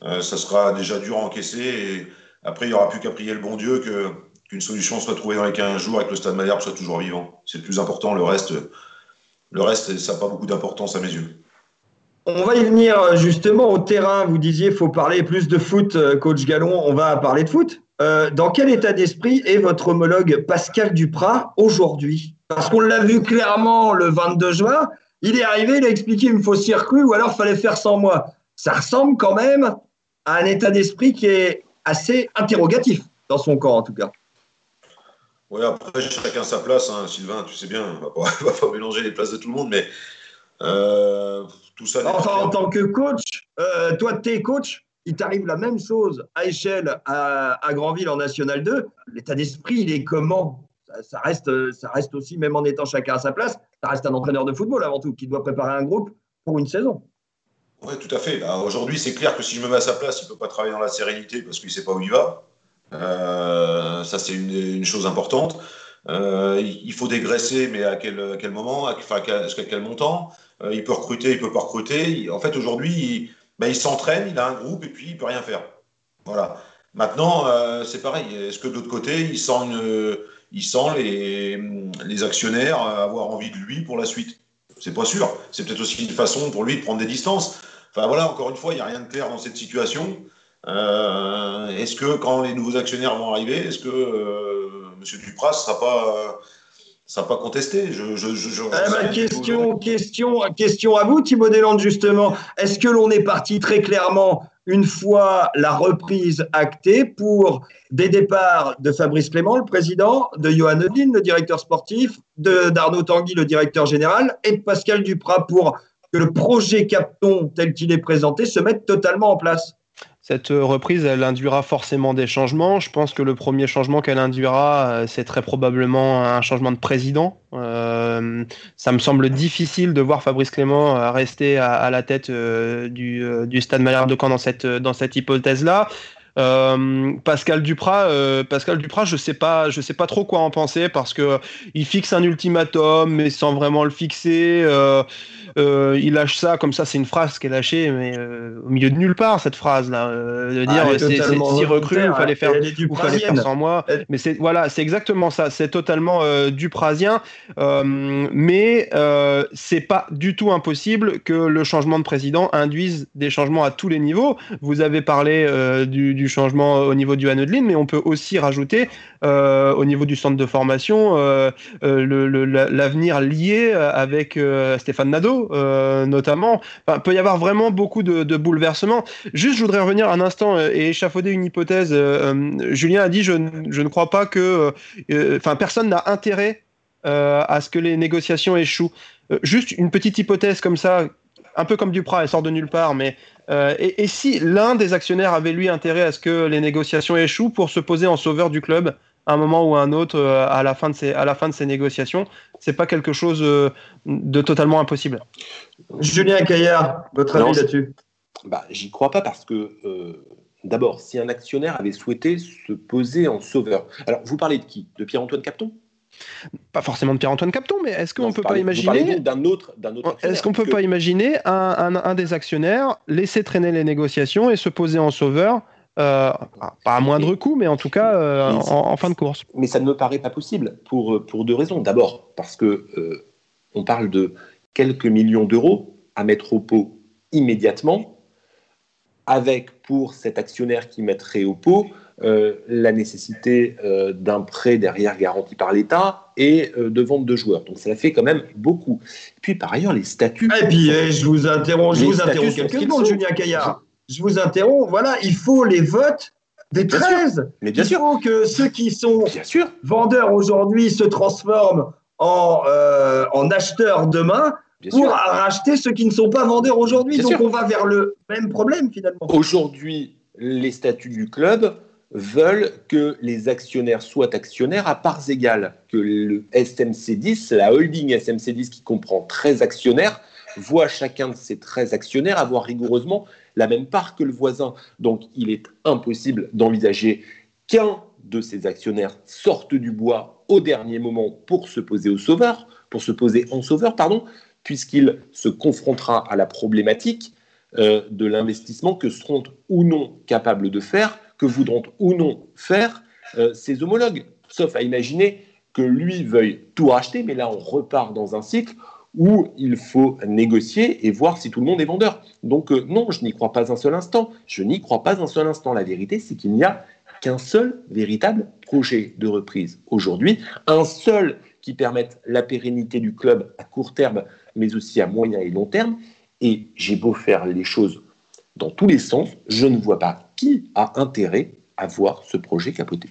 euh, ça sera déjà dur à encaisser. Et après, il n'y aura plus qu'à prier le bon Dieu que, qu'une solution soit trouvée dans les 15 jours et que le stade Malherbe soit toujours vivant. C'est le plus important. Le reste, le reste ça n'a pas beaucoup d'importance à mes yeux. On va y venir justement au terrain. Vous disiez faut parler plus de foot, euh, coach Gallon. On va parler de foot. Euh, dans quel état d'esprit est votre homologue Pascal Duprat aujourd'hui? Parce qu'on l'a vu clairement le 22 juin. Il est arrivé, il a expliqué une faux circuit ou alors fallait faire sans moi. Ça ressemble quand même à un état d'esprit qui est assez interrogatif dans son corps en tout cas. Oui, après, chacun sa place, hein, Sylvain, tu sais bien, on ne va, pas mélanger les places de tout le monde, mais euh, tout ça. Enfin, en tant que coach, euh, toi, tu es coach, il t'arrive la même chose à échelle à, à Granville en National 2. L'état d'esprit, il est comment? Ça, reste, ça reste aussi, même en étant chacun à sa place, ça reste un entraîneur de football avant tout, qui doit préparer un groupe pour une saison. Oui, tout à fait. Bah, aujourd'hui, c'est clair que si je me mets à sa place, il ne peut pas travailler dans la sérénité parce qu'il ne sait pas où il va. Euh, ça, c'est une, chose importante. Euh, il faut dégraisser, mais à quel, moment Enfin, jusqu'à quel montant? Euh, Il peut recruter, il peut pas recruter. En fait, aujourd'hui, il, ben, il s'entraîne, il a un groupe et puis il peut rien faire. Voilà. Maintenant, c'est pareil. Est-ce que de l'autre côté, il sent, une, il sent les, les actionnaires avoir envie de lui pour la suite C'est pas sûr. C'est peut-être aussi une façon pour lui de prendre des distances. Enfin voilà, encore une fois, il n'y a rien de clair dans cette situation. Euh, est-ce que quand les nouveaux actionnaires vont arriver, est-ce que euh, M. Dupras ne sera pas, sera pas contesté? Je, eh ben, question, question, question à vous, Thibaut Deslandes, justement. Est-ce que l'on est parti très clairement, une fois la reprise actée, pour des départs de Fabrice Clément, le président, de Johan Odin, le directeur sportif, d'Arnaud Tanguy, le directeur général, et de Pascal Duprat pour que le projet Capton tel qu'il est présenté se mette totalement en place cette reprise, elle induira forcément des changements. Je pense que le premier changement qu'elle induira, euh, c'est très probablement un changement de président. Euh, ça me semble difficile de voir Fabrice Clément euh, rester à, la tête du, Stade Malherbe de Caen dans cette, dans cette hypothèse-là. Pascal Duprat, Pascal Duprat, je sais pas, je sais pas trop quoi en penser parce que il fixe un ultimatum mais sans vraiment le fixer. Euh, il lâche ça comme ça, c'est une phrase qui est lâchée, mais euh, au milieu de nulle part cette phrase là, euh, de dire ah, c'est si recru, il fallait faire, il fallait faire sans moi. Mais c'est voilà, c'est exactement ça, c'est totalement du prasien, mais c'est pas du tout impossible que le changement de président induise des changements à tous les niveaux. Vous avez parlé du, changement au niveau du Hanedlin, mais on peut aussi rajouter au niveau du centre de formation l'avenir lié avec Stéphane Nadeau euh, notamment. peut y avoir vraiment beaucoup de, bouleversements. Juste, je voudrais revenir un instant euh, et échafauder une hypothèse. Euh, Julien a dit je, je, ne crois pas que. Enfin, personne n'a intérêt à ce que les négociations échouent. juste une petite hypothèse comme ça, un peu comme Duprat, elle sort de nulle part, mais et, et, si l'un des actionnaires avait lui intérêt à ce que les négociations échouent pour se poser en sauveur du club à un moment ou à un autre à la fin de ces, à la fin de ces négociations c'est pas quelque chose euh, de totalement impossible. Julien Caillard, votre avis là-dessus? Bah, J'y crois pas parce que, euh, d'abord, si un actionnaire avait souhaité se poser en sauveur. Alors, vous parlez de qui? De Pierre-Antoine Capton? Pas forcément de Pierre-Antoine Capton, mais est-ce qu'on peut pas imaginer d'un autre, autre Est-ce qu'on peut pas imaginer un, des actionnaires laisser traîner les négociations et se poser en sauveur euh, pas à moindre coût, mais en tout cas euh, en, fin de course. Mais ça ne me paraît pas possible pour, pour deux raisons. D'abord, parce que euh, on parle de quelques millions d'euros à mettre au pot immédiatement, avec pour cet actionnaire qui mettrait au pot la nécessité d'un prêt derrière garanti par l'État et de vente de joueurs. Donc ça fait quand même beaucoup. Et puis par ailleurs, les statuts. Et puis eh, je vous interromps, je vous interromps quelques secondes, Julien Caillard je vous interromps, voilà, il faut les votes des 13. Mais bien il sûr. faut que ceux qui sont bien sûr. vendeurs aujourd'hui se transforment en, euh, en acheteurs demain pour racheter ceux qui ne sont pas vendeurs aujourd'hui. Donc on va vers le même problème finalement. Aujourd'hui, les statuts du club veulent que les actionnaires soient actionnaires à parts égales, que le SMC10, la holding SMC10 qui comprend 13 actionnaires, voit chacun de ces 13 actionnaires avoir rigoureusement la même part que le voisin. Donc il est impossible d'envisager qu'un de ces actionnaires sorte du bois au dernier moment pour se poser au sauveur, pour se poser en sauveur, pardon, puisqu'il se confrontera à la problématique euh, de l'investissement que seront ou non capables de faire, que voudront ou non faire euh, ses homologues. Sauf à imaginer que lui veuille tout racheter, mais là on repart dans un cycle où il faut négocier et voir si tout le monde est vendeur. Donc euh, non, je n'y crois pas un seul instant. Je n'y crois pas un seul instant. La vérité, c'est qu'il n'y a qu'un seul véritable projet de reprise aujourd'hui, un seul qui permette la pérennité du club à court terme, mais aussi à moyen et long terme. Et j'ai beau faire les choses dans tous les sens, je ne vois pas qui a intérêt à voir ce projet capoter.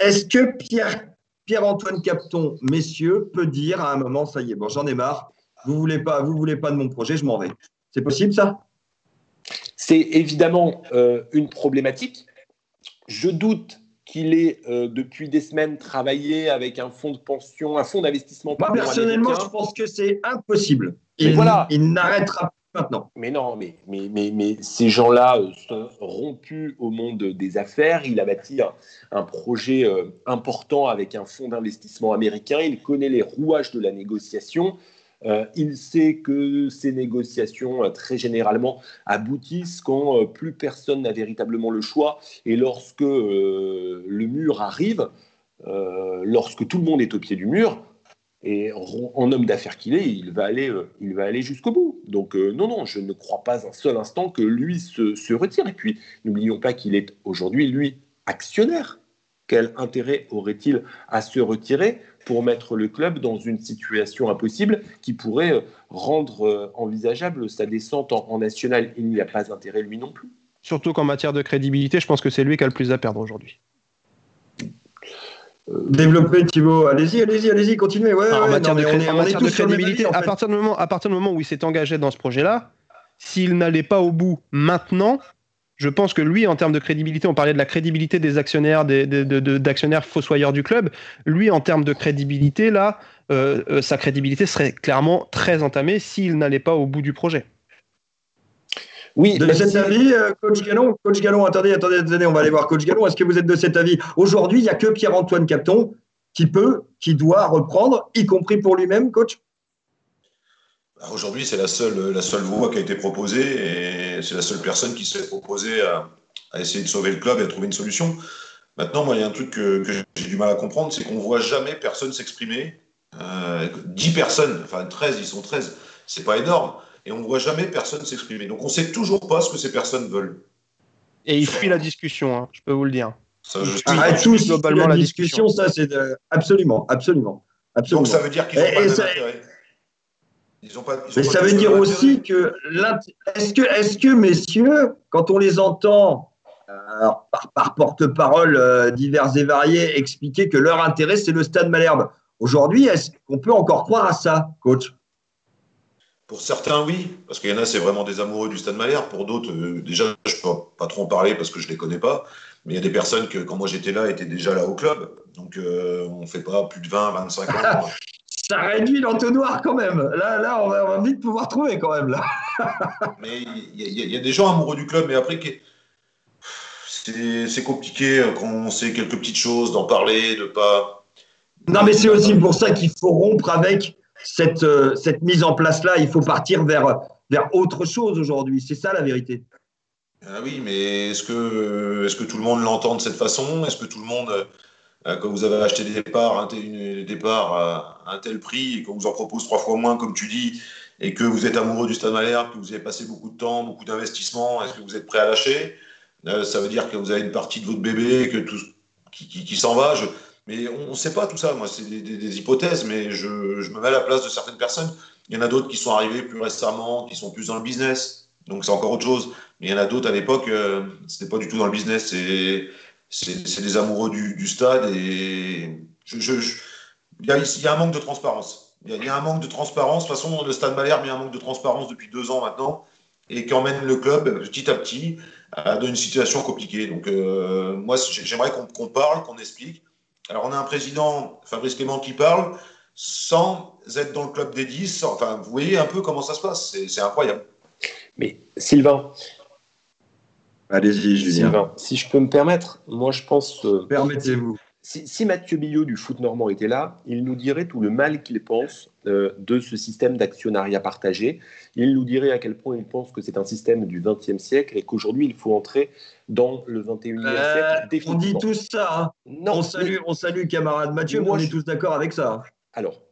Est-ce que Pierre Pierre-Antoine Capton, messieurs, peut dire à un moment, ça y est, bon, j'en ai marre, vous voulez pas, vous voulez pas de mon projet, je m'en vais. C'est possible ça? C'est évidemment euh, une problématique. Je doute qu'il ait euh, depuis des semaines travaillé avec un fonds de pension, un fonds d'investissement. Moi personnellement, je pense que c'est impossible. Il, voilà. il n'arrêtera maintenant. Mais non, mais, mais, mais, mais ces gens-là euh, sont rompus au monde des affaires. Il a bâti un, projet euh, important avec un fonds d'investissement américain. Il connaît les rouages de la négociation. Euh, il sait que ces négociations, très généralement, aboutissent quand plus personne n'a véritablement le choix et lorsque le mur arrive, lorsque tout le monde est au pied du mur, et en homme d'affaires qu'il est, il va aller, euh, il va aller jusqu'au bout. Donc euh, non, non, je ne crois pas un seul instant que lui se, retire. Et puis, n'oublions pas qu'il est aujourd'hui, lui, actionnaire. Quel intérêt aurait-il à se retirer pour mettre le club dans une situation impossible qui pourrait euh, rendre envisageable sa descente en, en national? Il n'y a pas intérêt, lui non plus. Surtout qu'en matière de crédibilité, je pense que c'est lui qui a le plus à perdre aujourd'hui. Développer Thibaut, allez-y, allez-y, allez-y, continuez. en matière de, crédibilité, à, partir du moment, à partir du moment où il s'est engagé dans ce projet-là, s'il n'allait pas au bout maintenant, je pense que lui, en termes de crédibilité, on parlait de la crédibilité des actionnaires, des, d'actionnaires fossoyeurs du club. Lui, en termes de crédibilité, là, euh, euh, sa crédibilité serait clairement très entamée s'il n'allait pas au bout du projet. Oui, de cet avis, euh, coach Gallon, coach Gallon, attendez, attendez, attendez, on va aller voir coach Gallon. Est-ce que vous êtes de cet avis? Aujourd'hui, il n'y a que Pierre-Antoine Capton qui peut, qui doit reprendre, y compris pour lui-même, coach? Aujourd'hui, c'est la seule, la seule voie qui a été proposée et c'est la seule personne qui s'est proposée à, essayer de sauver le club et à trouver une solution. Maintenant, moi, il y a un truc que, j'ai du mal à comprendre, c'est qu'on ne voit jamais personne s'exprimer. Euh, 10 personnes, enfin 13, ils sont 13, c'est pas énorme et on ne voit jamais personne s'exprimer. Donc on ne sait toujours pas ce que ces personnes veulent. Et il fuit la discussion, hein, je peux vous le dire. Ça, je tous globalement la, discussion, ça c'est absolument, absolument, absolument. Donc ça veut dire qu'ils n'ont pas d'intérêt. Ils ont pas, Mais ça veut dire aussi que est-ce que, est que, messieurs, quand on les entend euh, par, porte-parole euh, divers et variés expliquer que leur intérêt c'est le Stade Malherbe, aujourd'hui, est-ce qu'on peut encore croire à ça, coach? Pour certains, oui, parce qu'il y en a, c'est vraiment des amoureux du Stade Malherbe. Pour d'autres, euh, déjà, je ne peux pas trop en parler parce que je ne les connais pas. Mais il y a des personnes que, quand moi j'étais là, étaient déjà là au club. Donc, euh, on ne fait pas plus de 20, 25 ans. Ça réduit l'entonnoir quand même. Là, là on, va, vite pouvoir trouver quand même. Là. mais il y, y, a des gens amoureux du club, mais après, c'est compliqué quand on sait quelques petites choses, d'en parler, de pas. Non, mais c'est aussi pour ça qu'il faut rompre avec cette, euh, cette mise en place-là, il faut partir vers, vers autre chose aujourd'hui. C'est ça la vérité. Ah oui, mais est-ce que, est que tout le monde l'entend de cette façon? Est-ce que tout le monde, euh, quand vous avez acheté des départ à un tel prix et qu'on vous en propose trois fois moins, comme tu dis, et que vous êtes amoureux du Stade Malherbe, que vous avez passé beaucoup de temps, beaucoup d'investissement, est-ce que vous êtes prêt à lâcher? Euh, Ça veut dire que vous avez une partie de votre bébé que tout, qui, s'en va. Mais on ne sait pas tout ça. Moi, c'est des, hypothèses, mais je, me mets à la place de certaines personnes. Il y en a d'autres qui sont arrivés plus récemment, qui sont plus dans le business. Donc, c'est encore autre chose. Mais il y en a d'autres à l'époque, euh, ce n'était pas du tout dans le business. C'est des amoureux du, stade. Et il, y a, un manque de transparence. Il y, a, un manque de transparence. De toute façon, le stade Malherbe, il y a un manque de transparence depuis deux ans maintenant. Et qui emmène le club petit à petit à une situation compliquée. Donc, euh, moi, j'aimerais qu'on parle, qu'on explique. Alors, on a un président, Fabrice Clément, qui parle sans être dans le club des 10. Enfin, vous voyez un peu comment ça se passe. C'est incroyable. Mais Sylvain. Allez-y, Julien. Sylvain, si je peux me permettre, moi je pense. Euh, Permettez-vous. Si, Mathieu Billot du foot normand était là, il nous dirait tout le mal qu'il pense euh, de ce système d'actionnariat partagé. Il nous dirait à quel point il pense que c'est un système du XXe siècle et qu'aujourd'hui il faut entrer dans le 21e euh, siècle. On dit tous ça. Hein. Non, on, salue, on salue camarade Mathieu, mais on est tous d'accord avec ça. Alors,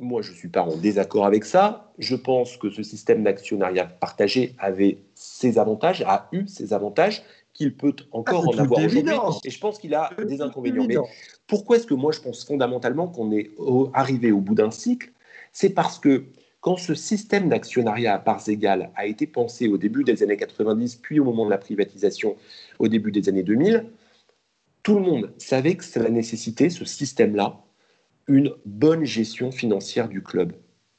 Moi, je ne suis pas en désaccord avec ça. Je pense que ce système d'actionnariat partagé avait ses avantages, a eu ses avantages, qu'il peut encore Ah, en avoir aujourd'hui. Et je pense qu'il a De des inconvénients. Mais pourquoi est-ce que moi, je pense fondamentalement qu'on est au- arrivé au bout d'un cycle? C'est parce que quand ce système d'actionnariat à parts égales a été pensé au début des années 90, puis au moment de la privatisation au début des années 2000, tout le monde savait que cela nécessitait, ce système-là, une bonne gestion financière du club,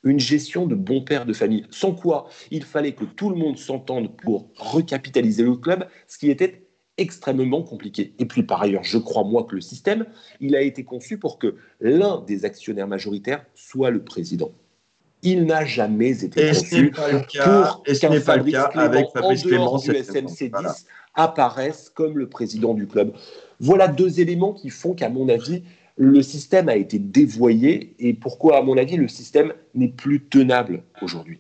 une gestion de bon père de famille, sans quoi il fallait que tout le monde s'entende pour recapitaliser le club, ce qui était extrêmement compliqué. Et puis par ailleurs, je crois moi que le système, il a été conçu pour que l'un des actionnaires majoritaires soit le président. Il n'a jamais été Et conçu pas le cas, pour qu'un n'est pas le Fabrice cas Clément, avec Fabrice en Clément du cette saison. SMC 10 Voilà. apparaisse comme le président du club. Voilà deux éléments qui font qu'à mon avis, le système a été dévoyé et pourquoi, à mon avis, le système n'est plus tenable aujourd'hui.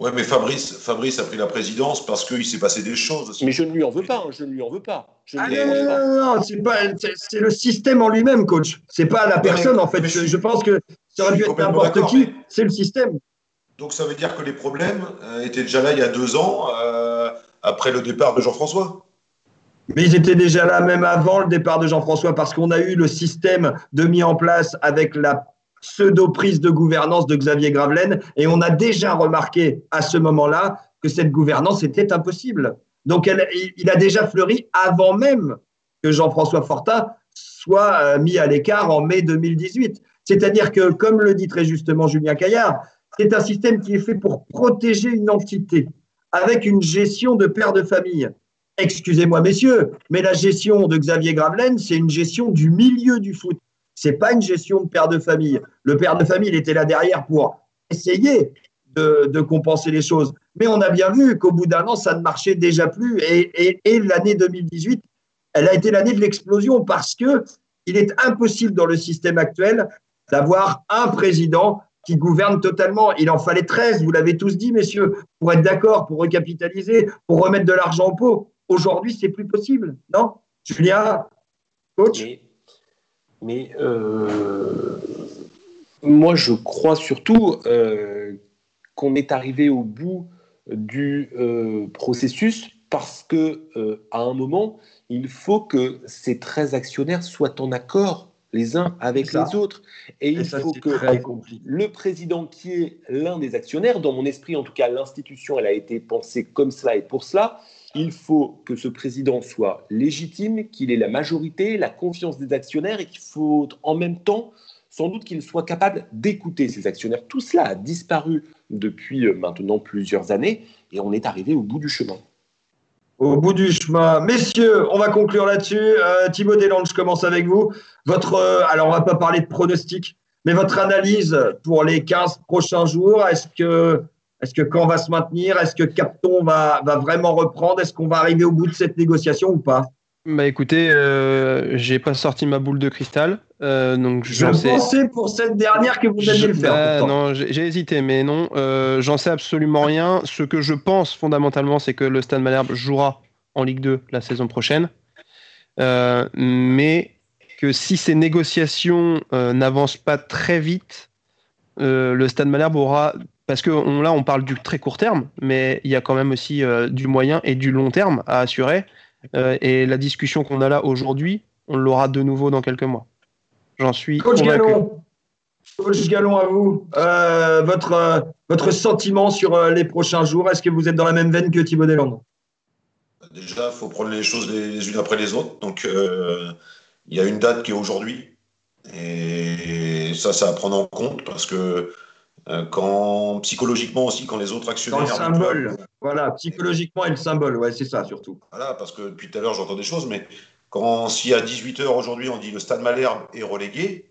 Ouais, mais Fabrice, Fabrice a pris la présidence parce qu'il s'est passé des choses aussi. Mais je ne lui en veux pas, hein, je ne lui en veux pas. Je ne Ah, lui non, en veux non, pas. non, non, c'est pas, c'est- c'est le système en lui-même, coach. C'est pas la personne, en fait. je pense que ça aurait suis être n'importe qui. mais- C'est le système. Donc ça veut dire que les problèmes euh, étaient déjà là il y a deux ans, euh, après le départ de Jean-François. Mais ils étaient déjà là même avant le départ de Jean-François parce qu'on a eu le système de mis en place avec la pseudo-prise de gouvernance de Xavier Gravelaine et on a déjà remarqué à ce moment-là que cette gouvernance était impossible. Donc il a déjà fleuri avant même que Jean-François Fortin soit euh, mis à l'écart en mai 2018. C'est-à-dire que, comme le dit très justement Julien Caillard, c'est un système qui est fait pour protéger une entité avec une gestion de père de famille. Excusez-moi, messieurs, mais la gestion de Xavier Gravelaine, c'est une gestion du milieu du foot. C'est pas une gestion de père de famille. Le père de famille, il était là derrière pour essayer de, compenser les choses. Mais on a bien vu qu'au bout d'un an, ça ne marchait déjà plus. Et, l'année 2018, elle a été l'année de l'explosion parce que il est impossible dans le système actuel d'avoir un président qui gouverne totalement. Il en fallait 13, vous l'avez tous dit, messieurs, pour être d'accord, pour recapitaliser, pour remettre de l'argent au pot. Aujourd'hui, c'est plus possible, non? Julien, coach? Mais, mais, euh, moi, je crois surtout euh, qu'on est arrivé au bout du euh, processus parce que à un moment, il faut que ces 13 actionnaires soient en accord les uns avec les autres. Et il ça, faut que le président qui est l'un des actionnaires, dans mon esprit en tout cas, l'institution, elle a été pensée comme cela et pour cela, il faut que ce président soit légitime, qu'il ait la majorité, la confiance des actionnaires et qu'il faut en même temps, sans doute qu'il soit capable d'écouter ses actionnaires. Tout cela a disparu depuis euh, maintenant plusieurs années et on est arrivé au bout du chemin. Au bout du chemin. Messieurs, on va conclure là-dessus. Euh, Deslandes, je commence avec vous. Votre, euh, alors, on va pas parler de pronostic, mais votre analyse pour les 15 prochains jours, est-ce que, est-ce que Caen va se maintenir? Est-ce que Capton va, va vraiment reprendre? Est-ce qu'on va arriver au bout de cette négociation ou pas? Bah écoutez, euh, j'ai pas sorti ma boule de cristal, euh, donc Je pensais pour cette dernière que vous alliez le faire. Bah, non, j'ai hésité, mais non, euh, j'en sais absolument rien. Ce que je pense fondamentalement, c'est que le Stade Malherbe jouera en Ligue 2 la saison prochaine, Euh, mais que si ces négociations euh, n'avancent pas très vite, le Stade Malherbe aura parce que on- là on parle du très court terme, mais il y a quand même aussi euh, du moyen et du long terme à assurer. Euh, et la discussion qu'on a là aujourd'hui, on l'aura de nouveau dans quelques mois. J'en suis Coach convaincu. Gallon, Coach Gallon, à vous. Euh, votre, euh, votre sentiment sur euh, les prochains jours, est-ce que vous êtes dans la même veine que Thibaut Deslandes Déjà, il faut prendre les choses les, les unes après les autres. Donc, euh, il y a une date qui est aujourd'hui. Et ça, ça à prendre en compte parce que euh, quand psychologiquement aussi, quand les autres Dans actionnaires. le du symbole. club- Voilà, psychologiquement et le symbole, ouais, c'est ça surtout. Voilà, parce que depuis tout à l'heure, j'entends des choses, mais quand si à 18h aujourd'hui, on dit le Stade Malherbe est relégué,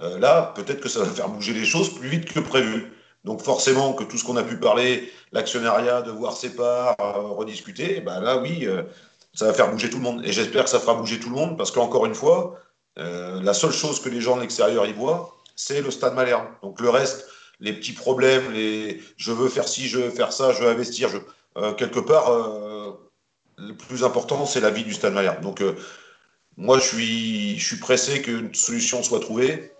euh, là, peut-être que ça va faire bouger les choses plus vite que prévu. Donc forcément que tout ce qu'on a pu parler, l'actionnariat, de voir ses parts, euh, rediscuter, ben là, oui, euh, ça va faire bouger tout le monde. Et j'espère que ça fera bouger tout le monde, parce qu'encore une fois, euh, la seule chose que les gens de l'extérieur y voient, c'est le Stade Malherbe. Donc le reste, les petits problèmes, les je veux faire ci, je veux faire ça, je veux investir, je... euh, quelque part, euh, le plus important, c'est la vie du Stade Malherbe. Donc, euh, moi, je suis, je suis pressé qu'une solution soit trouvée.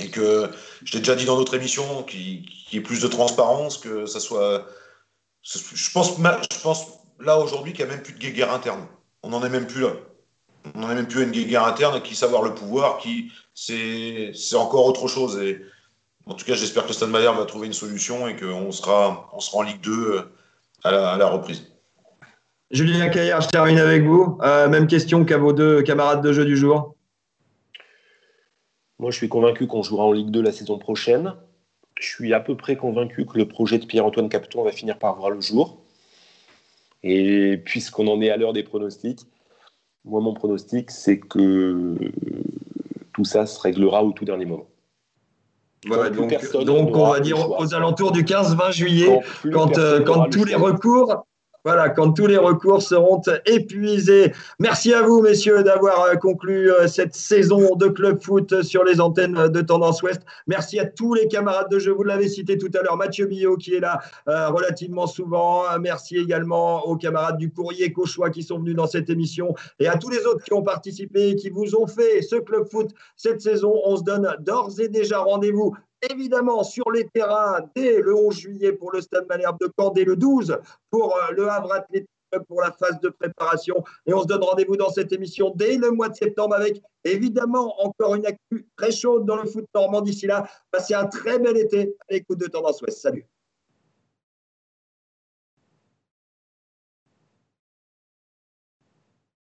et que je l'ai déjà dit dans d'autres émissions, qu'il y ait plus de transparence, que ça soit. Je pense, je pense là aujourd'hui qu'il n'y a même plus de guerre interne. On n'en est même plus là. On n'en est même plus à une guerre interne qui savoir le pouvoir, qui c'est encore autre chose. Et en tout cas, j'espère que Malherbe va trouver une solution et qu'on sera, on sera en Ligue 2 à la, à la reprise. Julien Caillard, je termine avec vous. Euh, même question qu'à vos deux camarades de jeu du jour. Moi, je suis convaincu qu'on jouera en Ligue 2 la saison prochaine. Je suis à peu près convaincu que le projet de Pierre-Antoine Capeton va finir par voir le jour. Et puisqu'on en est à l'heure des pronostics, moi, mon pronostic, c'est que tout ça se réglera au tout dernier moment. Donc, on va dire aux alentours du 15-20 juillet, quand, euh, quand tous les recours voilà, quand tous les recours seront épuisés. Merci à vous, messieurs, d'avoir euh, conclu euh, cette saison de club foot sur les antennes de Tendance Ouest. Merci à tous les camarades de jeu. Vous l'avez cité tout à l'heure, Mathieu Billot qui est là euh, relativement souvent. Merci également aux camarades du courrier Cauchois qui sont venus dans cette émission et à tous les autres qui ont participé et qui vous ont fait ce club foot cette saison. On se donne d'ores et déjà rendez-vous évidemment sur les terrains dès le 11 juillet pour le Stade Malherbe de Caen, dès le 12 pour euh, le Havre Athletic pour la phase de préparation. Et on se donne rendez-vous dans cette émission dès le mois de septembre avec évidemment encore une actu très chaude dans le foot normand d'ici là. Passez un très bel été à l'écoute de Tendance Ouest. Salut